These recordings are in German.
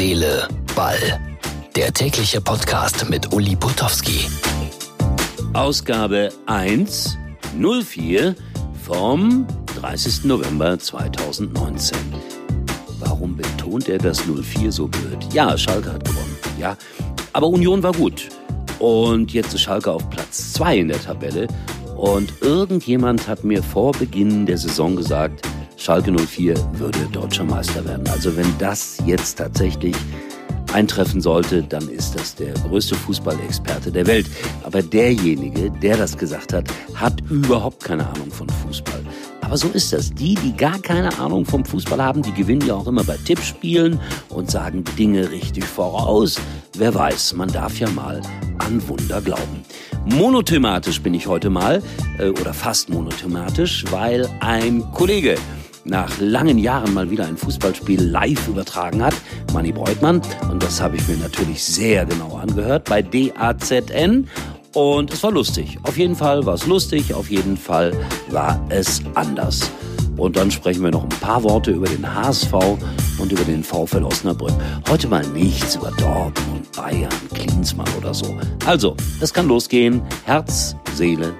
Seele, Ball. Der tägliche Podcast mit Uli Putowski. Ausgabe 104 vom 30. November 2019. Warum betont er das 04 so blöd? Ja, Schalke hat gewonnen, ja. Aber Union war gut. Und jetzt ist Schalke auf Platz 2 in der Tabelle. Und irgendjemand hat mir vor Beginn der Saison gesagt, Schalke 04 würde deutscher Meister werden. Also wenn das jetzt tatsächlich eintreffen sollte, dann ist das der größte Fußballexperte der Welt. Aber derjenige, der das gesagt hat, hat überhaupt keine Ahnung von Fußball. Aber so ist das. Die, die gar keine Ahnung vom Fußball haben, die gewinnen ja auch immer bei Tippspielen und sagen Dinge richtig voraus. Wer weiß, man darf ja mal an Wunder glauben. Monothematisch bin ich heute mal, äh, oder fast monothematisch, weil ein Kollege nach langen Jahren mal wieder ein Fußballspiel live übertragen hat, Manny Breutmann. Und das habe ich mir natürlich sehr genau angehört bei DAZN. Und es war lustig. Auf jeden Fall war es lustig, auf jeden Fall war es anders. Und dann sprechen wir noch ein paar Worte über den HSV und über den VfL Osnabrück. Heute mal nichts über Dortmund, Bayern, Klinsmann oder so. Also, es kann losgehen. Herz, Seele,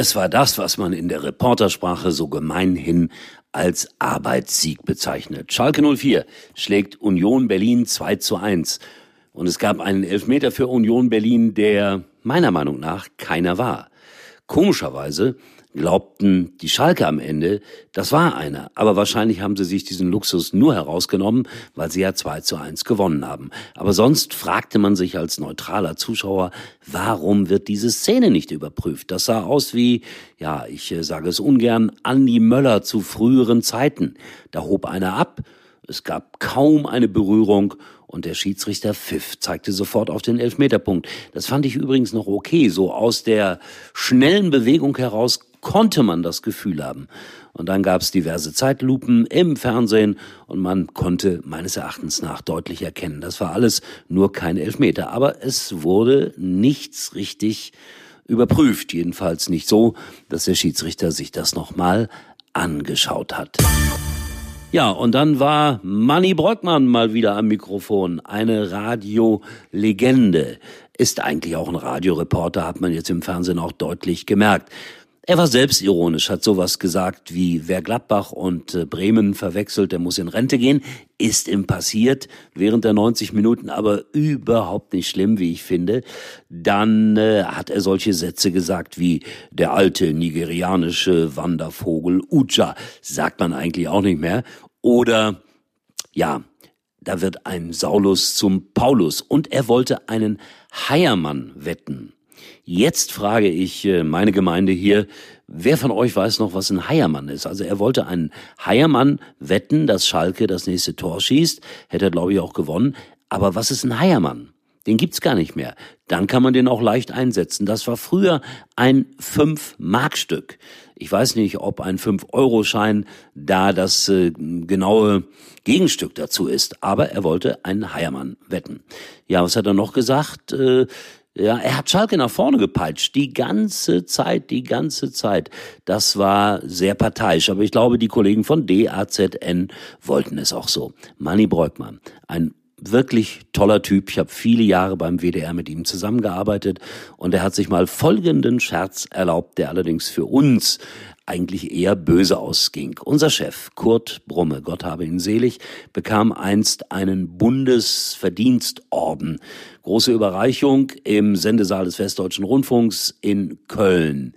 Es war das, was man in der Reportersprache so gemeinhin als Arbeitssieg bezeichnet. Schalke 04 schlägt Union Berlin 2 zu 1. Und es gab einen Elfmeter für Union Berlin, der meiner Meinung nach keiner war. Komischerweise glaubten die Schalke am Ende, das war einer. Aber wahrscheinlich haben sie sich diesen Luxus nur herausgenommen, weil sie ja 2 zu 1 gewonnen haben. Aber sonst fragte man sich als neutraler Zuschauer, warum wird diese Szene nicht überprüft? Das sah aus wie, ja, ich äh, sage es ungern, Andi Möller zu früheren Zeiten. Da hob einer ab, es gab kaum eine Berührung und der Schiedsrichter pfiff, zeigte sofort auf den Elfmeterpunkt. Das fand ich übrigens noch okay. So aus der schnellen Bewegung heraus konnte man das Gefühl haben. Und dann gab es diverse Zeitlupen im Fernsehen und man konnte meines Erachtens nach deutlich erkennen, das war alles nur kein Elfmeter. Aber es wurde nichts richtig überprüft, jedenfalls nicht so, dass der Schiedsrichter sich das nochmal angeschaut hat. Ja, und dann war Manny Brockmann mal wieder am Mikrofon, eine Radiolegende. Ist eigentlich auch ein Radioreporter, hat man jetzt im Fernsehen auch deutlich gemerkt. Er war selbstironisch, hat sowas gesagt wie, wer Gladbach und äh, Bremen verwechselt, der muss in Rente gehen. Ist ihm passiert, während der 90 Minuten aber überhaupt nicht schlimm, wie ich finde. Dann äh, hat er solche Sätze gesagt wie, der alte nigerianische Wandervogel Uja, sagt man eigentlich auch nicht mehr. Oder, ja, da wird ein Saulus zum Paulus und er wollte einen Heiermann wetten. Jetzt frage ich äh, meine Gemeinde hier, wer von euch weiß noch, was ein Heiermann ist? Also er wollte einen Heiermann wetten, dass Schalke das nächste Tor schießt. Hätte er, glaube ich, auch gewonnen. Aber was ist ein Heiermann? Den gibt's gar nicht mehr. Dann kann man den auch leicht einsetzen. Das war früher ein 5-Mark-Stück. Ich weiß nicht, ob ein 5-Euro-Schein da das äh, genaue Gegenstück dazu ist, aber er wollte einen Heiermann wetten. Ja, was hat er noch gesagt? Äh, ja, er hat Schalke nach vorne gepeitscht, die ganze Zeit, die ganze Zeit. Das war sehr parteiisch, aber ich glaube, die Kollegen von DAZN wollten es auch so. Manny Breukmann, ein wirklich toller Typ. Ich habe viele Jahre beim WDR mit ihm zusammengearbeitet und er hat sich mal folgenden Scherz erlaubt, der allerdings für uns eigentlich eher böse ausging. Unser Chef, Kurt Brumme, Gott habe ihn selig, bekam einst einen Bundesverdienstorden. Große Überreichung im Sendesaal des Westdeutschen Rundfunks in Köln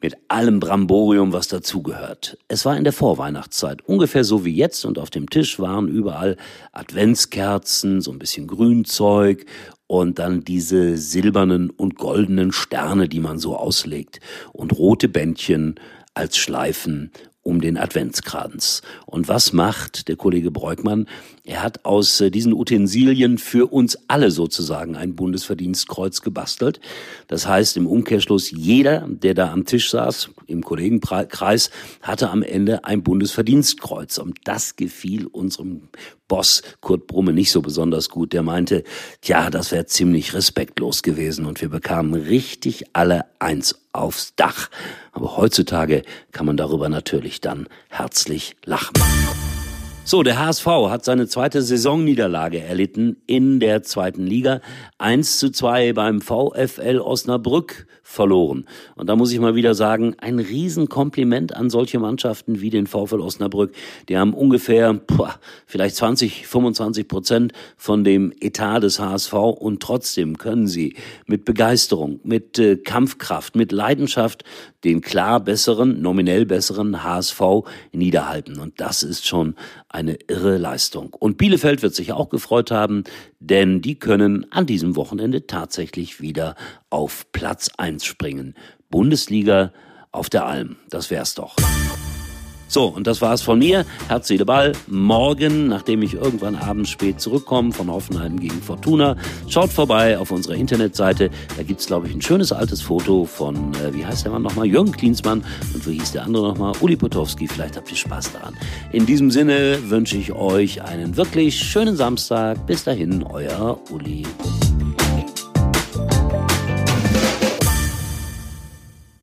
mit allem Bramborium, was dazugehört. Es war in der Vorweihnachtszeit, ungefähr so wie jetzt, und auf dem Tisch waren überall Adventskerzen, so ein bisschen Grünzeug und dann diese silbernen und goldenen Sterne, die man so auslegt und rote Bändchen als Schleifen um den Adventskranz. Und was macht der Kollege Breukmann? Er hat aus äh, diesen Utensilien für uns alle sozusagen ein Bundesverdienstkreuz gebastelt. Das heißt im Umkehrschluss, jeder, der da am Tisch saß, im Kollegenkreis hatte am Ende ein Bundesverdienstkreuz. Und das gefiel unserem Boss Kurt Brumme nicht so besonders gut. Der meinte, tja, das wäre ziemlich respektlos gewesen und wir bekamen richtig alle eins aufs Dach. Aber heutzutage kann man darüber natürlich dann herzlich lachen. So, der HSV hat seine zweite Saisonniederlage erlitten in der zweiten Liga. 1 zu 2 beim VfL Osnabrück verloren. Und da muss ich mal wieder sagen, ein Riesenkompliment an solche Mannschaften wie den VfL Osnabrück. Die haben ungefähr boah, vielleicht 20, 25 Prozent von dem Etat des HSV und trotzdem können sie mit Begeisterung, mit äh, Kampfkraft, mit Leidenschaft den klar besseren, nominell besseren HSV niederhalten. Und das ist schon eine irre Leistung. Und Bielefeld wird sich auch gefreut haben, denn die können an diesem Wochenende tatsächlich wieder auf Platz 1 springen. Bundesliga auf der Alm. Das wär's doch. So, und das war's von mir. Herz, Seele, Ball. Morgen, nachdem ich irgendwann abends spät zurückkomme von Hoffenheim gegen Fortuna, schaut vorbei auf unserer Internetseite. Da gibt's, glaube ich, ein schönes altes Foto von, äh, wie heißt der Mann nochmal? Jürgen Klinsmann. Und wie hieß der andere nochmal? Uli Potowski. Vielleicht habt ihr Spaß daran. In diesem Sinne wünsche ich euch einen wirklich schönen Samstag. Bis dahin, euer Uli.